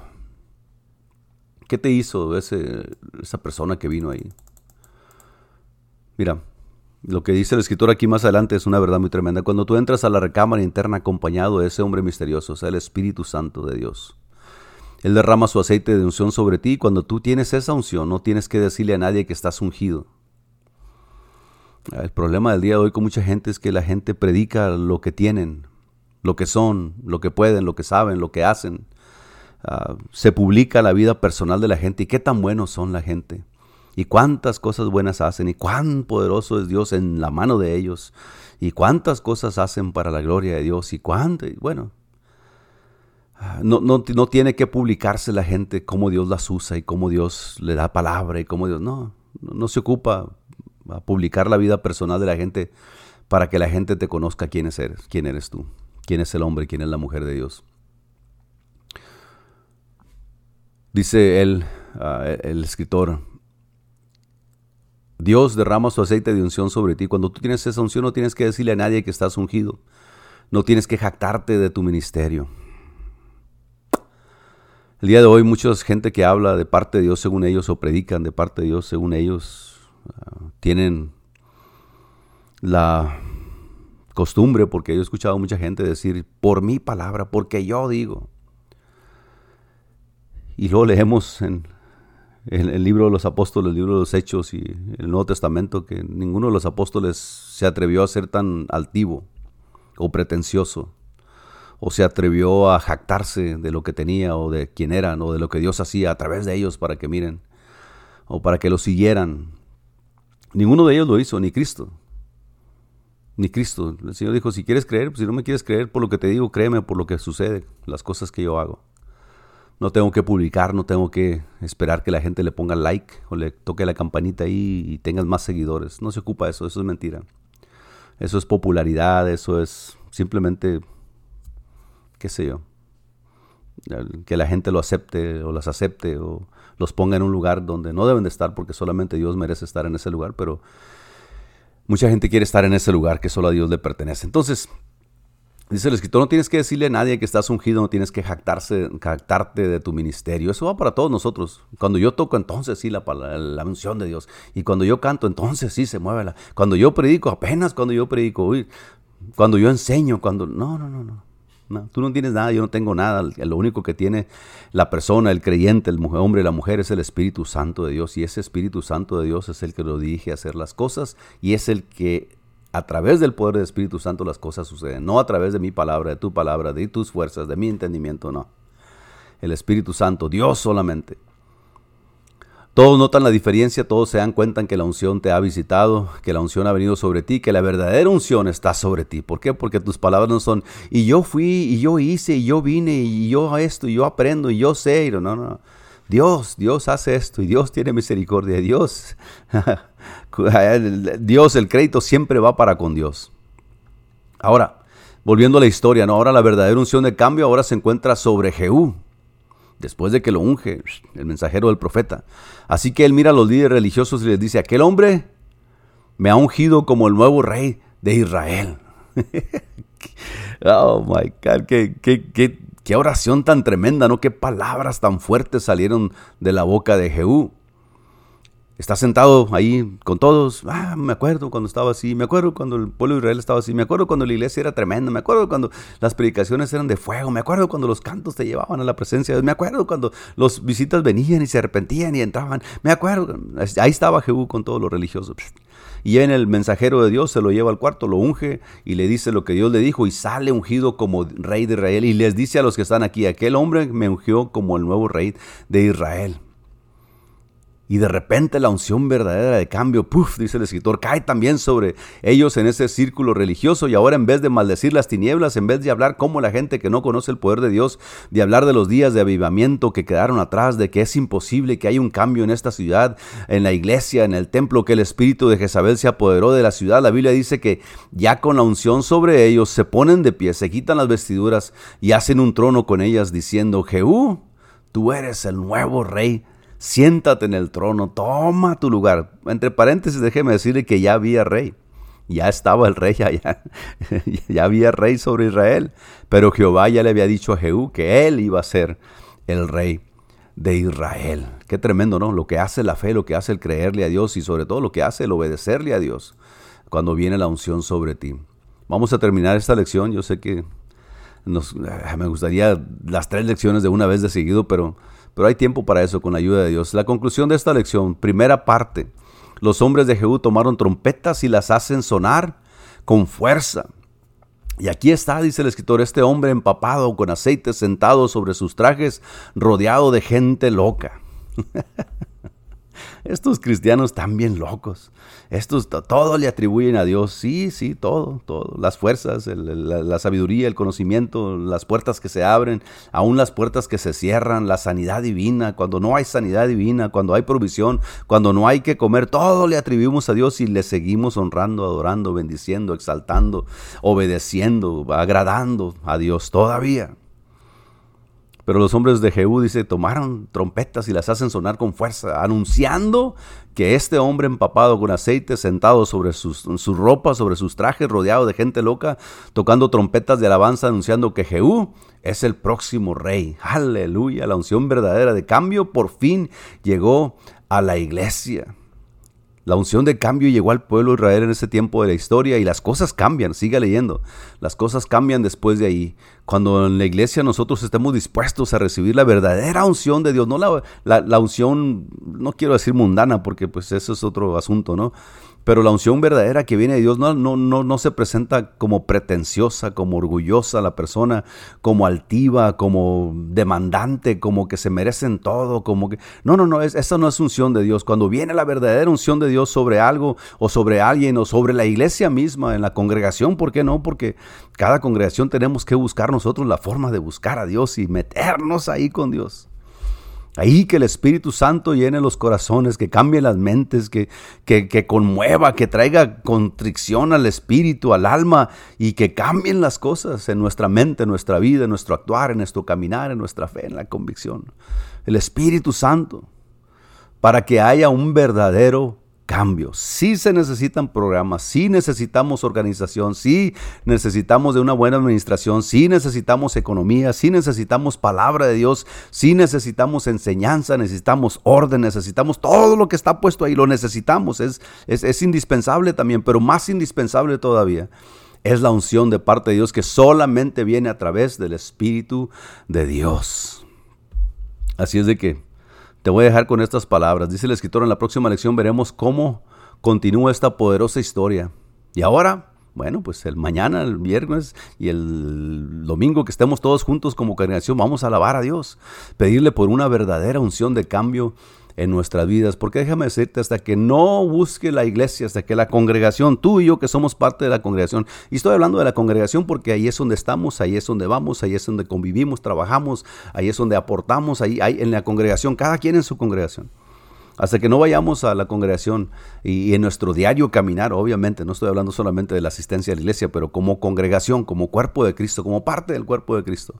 ¿Qué te hizo ese, esa persona que vino ahí? Mira, lo que dice el escritor aquí más adelante es una verdad muy tremenda. Cuando tú entras a la recámara interna acompañado de ese hombre misterioso, o sea, el Espíritu Santo de Dios, Él derrama su aceite de unción sobre ti y cuando tú tienes esa unción no tienes que decirle a nadie que estás ungido. El problema del día de hoy con mucha gente es que la gente predica lo que tienen, lo que son, lo que pueden, lo que saben, lo que hacen. Ah, se publica la vida personal de la gente y qué tan buenos son la gente. Y cuántas cosas buenas hacen y cuán poderoso es Dios en la mano de ellos. Y cuántas cosas hacen para la gloria de Dios y cuánto, bueno. Ah, no, no, no tiene que publicarse la gente cómo Dios las usa y cómo Dios le da palabra y cómo Dios... No, no se ocupa a publicar la vida personal de la gente para que la gente te conozca quién eres, quién eres tú quién es el hombre, quién es la mujer de Dios. Dice él, ah, el escritor, Dios derrama su aceite de unción sobre ti. Cuando tú tienes esa unción no tienes que decirle a nadie que estás ungido. No tienes que jactarte de tu ministerio. El día de hoy mucha gente que habla de parte de Dios según ellos o predican de parte de Dios según ellos ah, tienen la costumbre, porque yo he escuchado a mucha gente decir, por mi palabra, porque yo digo. Y luego leemos en, el libro de los apóstoles, el libro de los hechos y el Nuevo Testamento, que ninguno de los apóstoles se atrevió a ser tan altivo o pretencioso, o se atrevió a jactarse de lo que tenía o de quién eran o de lo que Dios hacía a través de ellos para que miren o para que lo siguieran. Ninguno de ellos lo hizo, ni Cristo. Ni Cristo. El Señor dijo, si quieres creer, pues si no me quieres creer por lo que te digo, créeme por lo que sucede, las cosas que yo hago. No tengo que publicar, no tengo que esperar que la gente le ponga like o le toque la campanita ahí y tengas más seguidores. No se ocupa eso, eso es mentira. Eso es popularidad, eso es simplemente, qué sé yo, que la gente lo acepte o las acepte o los ponga en un lugar donde no deben de estar porque solamente Dios merece estar en ese lugar, pero mucha gente quiere estar en ese lugar que solo a Dios le pertenece. Entonces, Dice el escritor, no tienes que decirle a nadie que estás ungido, no tienes que jactarse, jactarte de tu ministerio. Eso va para todos nosotros. Cuando yo toco, entonces sí, la, la, unción de Dios. Y cuando yo canto, entonces sí se mueve la... Cuando yo predico, apenas cuando yo predico. cuando yo enseño, cuando... No, no, no, no. No, tú no tienes nada, yo no tengo nada. Lo único que tiene la persona, el creyente, el hombre y la mujer es el Espíritu Santo de Dios. Y ese Espíritu Santo de Dios es el que lo dirige a hacer las cosas y es el que a través del poder del Espíritu Santo las cosas suceden. No a través de mi palabra, de tu palabra, de tus fuerzas, de mi entendimiento, no. El Espíritu Santo, Dios solamente. Todos notan la diferencia, todos se dan cuenta que la unción te ha visitado, que la unción ha venido sobre ti, que la verdadera unción está sobre ti. ¿Por qué? Porque tus palabras no son, y yo fui, y yo hice, y yo vine, y yo esto, y yo aprendo, y yo sé. No, no, no. Dios, Dios hace esto, y Dios tiene misericordia. Dios, Dios, el crédito siempre va para con Dios. Ahora, volviendo a la historia, ¿no? ahora la verdadera unción de cambio ahora se encuentra sobre Jehú después de que lo unge, el mensajero del profeta. Así que él mira a los líderes religiosos y les dice, aquel hombre me ha ungido como el nuevo rey de Israel. oh my God, qué, qué, qué, oración tan tremenda, ¿no? Qué palabras tan fuertes salieron de la boca de Jehú. Está sentado ahí con todos. Ah, me acuerdo cuando estaba así, me acuerdo cuando el pueblo de Israel estaba así, me acuerdo cuando la iglesia era tremenda, me acuerdo cuando las predicaciones eran de fuego, me acuerdo cuando los cantos te llevaban a la presencia de Dios, me acuerdo cuando los visitas venían y se arrepentían y entraban, me acuerdo. Ahí estaba Jehú con todos los religiosos. Y en el mensajero de Dios se lo lleva al cuarto, lo unge y le dice lo que Dios le dijo y sale ungido como rey de Israel y les dice a los que están aquí, aquel hombre me ungió como el nuevo rey de Israel. Y de repente la unción verdadera de cambio, puff, dice el escritor, cae también sobre ellos en ese círculo religioso. Y ahora en vez de maldecir las tinieblas, en vez de hablar como la gente que no conoce el poder de Dios, de hablar de los días de avivamiento que quedaron atrás, de que es imposible que haya un cambio en esta ciudad, en la iglesia, en el templo, que el espíritu de Jezabel se apoderó de la ciudad. La Biblia dice que ya con la unción sobre ellos se ponen de pie, se quitan las vestiduras y hacen un trono con ellas diciendo, Jehú, tú eres el nuevo rey siéntate en el trono, toma tu lugar. Entre paréntesis, déjeme decirle que ya había rey. Ya estaba el rey, ya, ya, había rey sobre Israel. Pero Jehová ya le había dicho a Jehú que él iba a ser el rey de Israel. Qué tremendo, ¿no? Lo que hace la fe, lo que hace el creerle a Dios y sobre todo lo que hace el obedecerle a Dios cuando viene la unción sobre ti. Vamos a terminar esta lección. Yo sé que nos, eh, me gustaría las tres lecciones de una vez de seguido, pero pero hay tiempo para eso con la ayuda de Dios. La conclusión de esta lección, primera parte, los hombres de Jehú tomaron trompetas y las hacen sonar con fuerza. Y aquí está, dice el escritor, este hombre empapado con aceite sentado sobre sus trajes, rodeado de gente loca. Estos cristianos están bien locos. Estos todo le atribuyen a Dios. Sí, sí, todo, todo. Las fuerzas, la, sabiduría, el conocimiento, las puertas que se abren, aún las puertas que se cierran, la sanidad divina, cuando no hay sanidad divina, cuando hay provisión, cuando no hay que comer, todo le atribuimos a Dios y le seguimos honrando, adorando, bendiciendo, exaltando, obedeciendo, agradando a Dios todavía. Pero los hombres de Jehú, dice, tomaron trompetas y las hacen sonar con fuerza, anunciando que este hombre empapado con aceite, sentado sobre sus, su ropa, sobre sus trajes, rodeado de gente loca, tocando trompetas de alabanza, anunciando que Jehú es el próximo rey. Aleluya, la unción verdadera de cambio por fin llegó a la iglesia. La unción de cambio llegó al pueblo de Israel en ese tiempo de la historia y las cosas cambian, siga leyendo. Las cosas cambian después de ahí. Cuando en la iglesia nosotros estemos dispuestos a recibir la verdadera unción de Dios, no la, la, unción, no quiero decir mundana porque pues eso es otro asunto, ¿no? Pero la unción verdadera que viene de Dios no, no, no, no se presenta como pretenciosa, como orgullosa la persona, como altiva, como demandante, como que se merecen todo, como que... No, no, no, es, esa no es unción de Dios. Cuando viene la verdadera unción de Dios sobre algo o sobre alguien o sobre la iglesia misma, en la congregación, ¿por qué no? Porque cada congregación tenemos que buscar nosotros la forma de buscar a Dios y meternos ahí con Dios. Ahí que el Espíritu Santo llene los corazones, que cambie las mentes, que, que, conmueva, que traiga contrición al espíritu, al alma y que cambien las cosas en nuestra mente, en nuestra vida, en nuestro actuar, en nuestro caminar, en nuestra fe, en la convicción. El Espíritu Santo, para que haya un verdadero cambio. Sí se necesitan programas, sí necesitamos organización, sí necesitamos de una buena administración, sí necesitamos economía, sí necesitamos palabra de Dios, sí necesitamos enseñanza, necesitamos orden, necesitamos todo lo que está puesto ahí, lo necesitamos, es, es, es indispensable también, pero más indispensable todavía es la unción de parte de Dios que solamente viene a través del Espíritu de Dios. Así es de que te voy a dejar con estas palabras. Dice el escritor, en la próxima lección veremos cómo continúa esta poderosa historia. Y ahora, bueno, pues el mañana, el viernes y el domingo que estemos todos juntos como congregación, vamos a alabar a Dios, pedirle por una verdadera unción de cambio en nuestras vidas. Porque déjame decirte, hasta que no busque la iglesia, hasta que la congregación, tú y yo que somos parte de la congregación, y estoy hablando de la congregación porque ahí es donde estamos, ahí es donde vamos, ahí es donde convivimos, trabajamos, ahí es donde aportamos, ahí, ahí en la congregación, cada quien en su congregación. Hasta que no vayamos a la congregación y, en nuestro diario caminar, obviamente, no estoy hablando solamente de la asistencia a la iglesia, pero como congregación, como cuerpo de Cristo, como parte del cuerpo de Cristo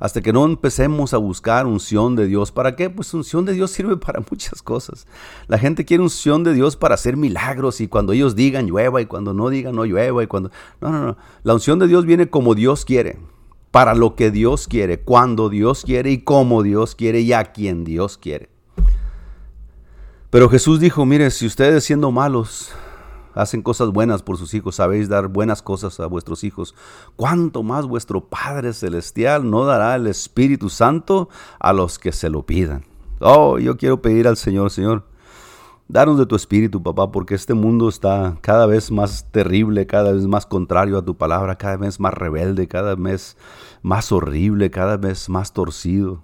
hasta que no empecemos a buscar unción de Dios. ¿Para qué? Pues unción de Dios sirve para muchas cosas. La gente quiere unción de Dios para hacer milagros y cuando ellos digan llueva y cuando no digan no llueva y cuando... No, no, no. La unción de Dios viene como Dios quiere, para lo que Dios quiere, cuando Dios quiere y como Dios quiere y a quien Dios quiere. Pero Jesús dijo, mire, si ustedes siendo malos hacen cosas buenas por sus hijos, sabéis dar buenas cosas a vuestros hijos, ¿cuánto más vuestro Padre Celestial no dará el Espíritu Santo a los que se lo pidan? Oh, yo quiero pedir al Señor, Señor, danos de tu Espíritu, papá, porque este mundo está cada vez más terrible, cada vez más contrario a tu palabra, cada vez más rebelde, cada vez más horrible, cada vez más torcido.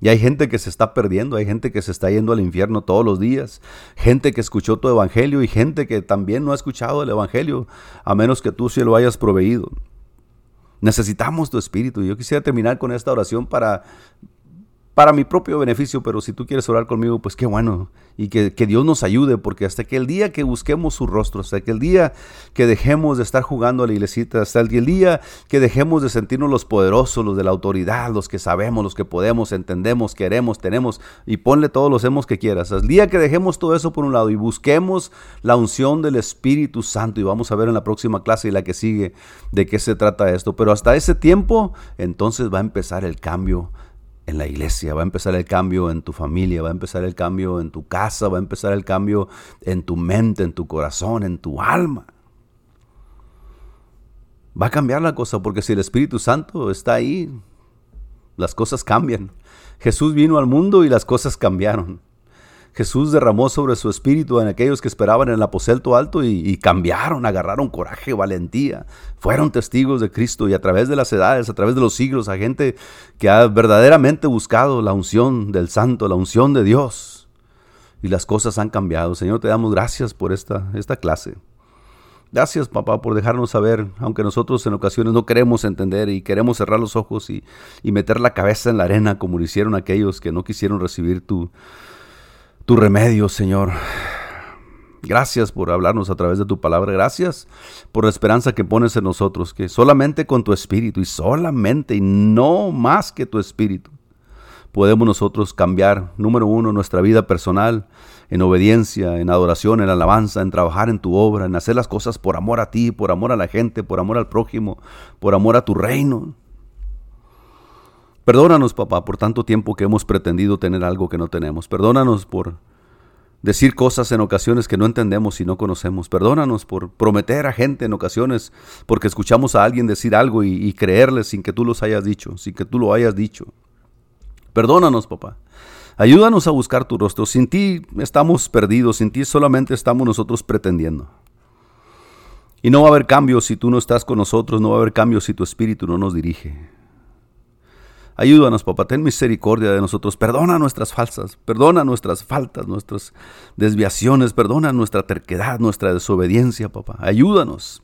Y hay gente que se está perdiendo, hay gente que se está yendo al infierno todos los días, gente que escuchó tu evangelio y gente que también no ha escuchado el evangelio, a menos que tú sí lo hayas proveído. Necesitamos tu espíritu. Yo quisiera terminar con esta oración para para mi propio beneficio, pero si tú quieres orar conmigo, pues qué bueno. Y que, Dios nos ayude, porque hasta que el día que busquemos su rostro, hasta que el día que dejemos de estar jugando a la iglesita, hasta el día que dejemos de sentirnos los poderosos, los de la autoridad, los que sabemos, los que podemos, entendemos, queremos, tenemos, y ponle todos los hemos que quieras. El día que dejemos todo eso por un lado y busquemos la unción del Espíritu Santo, y vamos a ver en la próxima clase y la que sigue de qué se trata esto. Pero hasta ese tiempo, entonces va a empezar el cambio en la iglesia, va a empezar el cambio en tu familia, va a empezar el cambio en tu casa, va a empezar el cambio en tu mente, en tu corazón, en tu alma. Va a cambiar la cosa porque si el Espíritu Santo está ahí, las cosas cambian. Jesús vino al mundo y las cosas cambiaron. Jesús derramó sobre su espíritu en aquellos que esperaban en el aposento alto y, cambiaron, agarraron coraje, valentía, fueron testigos de Cristo y a través de las edades, a través de los siglos, a gente que ha verdaderamente buscado la unción del Santo, la unción de Dios. Y las cosas han cambiado. Señor, te damos gracias por esta, esta clase. Gracias, papá, por dejarnos saber, aunque nosotros en ocasiones no queremos entender y queremos cerrar los ojos y, y meter la cabeza en la arena como lo hicieron aquellos que no quisieron recibir tu, tu remedio, Señor. Gracias por hablarnos a través de tu palabra. Gracias por la esperanza que pones en nosotros, que solamente con tu espíritu y solamente y no más que tu espíritu podemos nosotros cambiar, número uno, nuestra vida personal en obediencia, en adoración, en alabanza, en trabajar en tu obra, en hacer las cosas por amor a ti, por amor a la gente, por amor al prójimo, por amor a tu reino. Perdónanos, papá, por tanto tiempo que hemos pretendido tener algo que no tenemos. Perdónanos por decir cosas en ocasiones que no entendemos y no conocemos. Perdónanos por prometer a gente en ocasiones porque escuchamos a alguien decir algo y, y creerle sin que tú los hayas dicho, sin que tú lo hayas dicho. Perdónanos, papá. Ayúdanos a buscar tu rostro. Sin ti estamos perdidos, sin ti solamente estamos nosotros pretendiendo. Y no va a haber cambio si tú no estás con nosotros, no va a haber cambio si tu espíritu no nos dirige. Ayúdanos, papá, ten misericordia de nosotros, perdona nuestras falsas, perdona nuestras faltas, nuestras desviaciones, perdona nuestra terquedad, nuestra desobediencia, papá. Ayúdanos.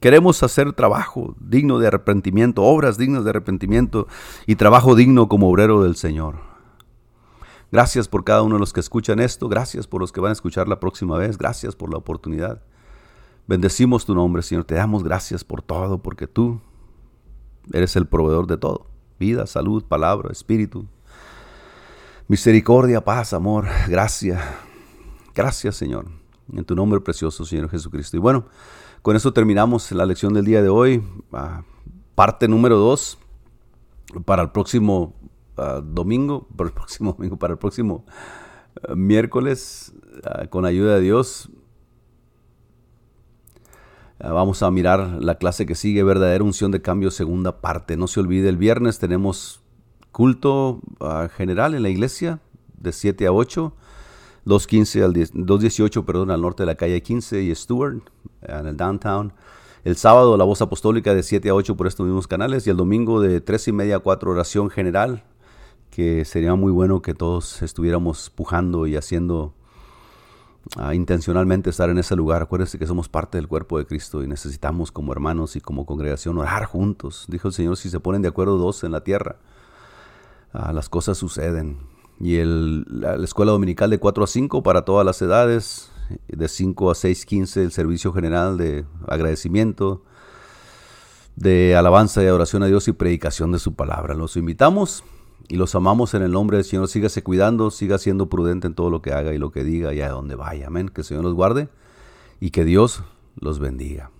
Queremos hacer trabajo digno de arrepentimiento, obras dignas de arrepentimiento y trabajo digno como obrero del Señor. Gracias por cada uno de los que escuchan esto, gracias por los que van a escuchar la próxima vez, gracias por la oportunidad. Bendecimos tu nombre, Señor, te damos gracias por todo, porque tú eres el proveedor de todo vida, salud, palabra, espíritu. Misericordia, paz, amor, gracia. Gracias, Señor. En tu nombre precioso, Señor Jesucristo. Y bueno, con eso terminamos la lección del día de hoy. Ah, parte número dos para el próximo ah, domingo, para el próximo domingo, para el próximo ah, miércoles, con ayuda de Dios. Ah, vamos a mirar la clase que sigue, verdadera unción de cambio, segunda parte. No se olvide, el viernes tenemos culto ah, general en la iglesia de 7 a 8, 2.15 al 2.18, perdón, al norte de la calle 15 y Stewart, en el downtown. El sábado la voz apostólica de 7 a 8 por estos mismos canales y el domingo de 3 y media a 4 oración general, que sería muy bueno que todos estuviéramos pujando y haciendo intencionalmente estar en ese lugar. Acuérdense que somos parte del cuerpo de Cristo y necesitamos como hermanos y como congregación orar juntos. Dijo el Señor, si se ponen de acuerdo dos en la tierra, ah, las cosas suceden. Y el, la, escuela dominical de 4 a 5 para todas las edades, de 5 a 6, 15 el servicio general de agradecimiento, de alabanza y adoración a Dios y predicación de su palabra. Los invitamos y los amamos en el nombre del Señor. Sígase cuidando, siga siendo prudente en todo lo que haga y lo que diga y a donde vaya. Amén. Que el Señor los guarde y que Dios los bendiga.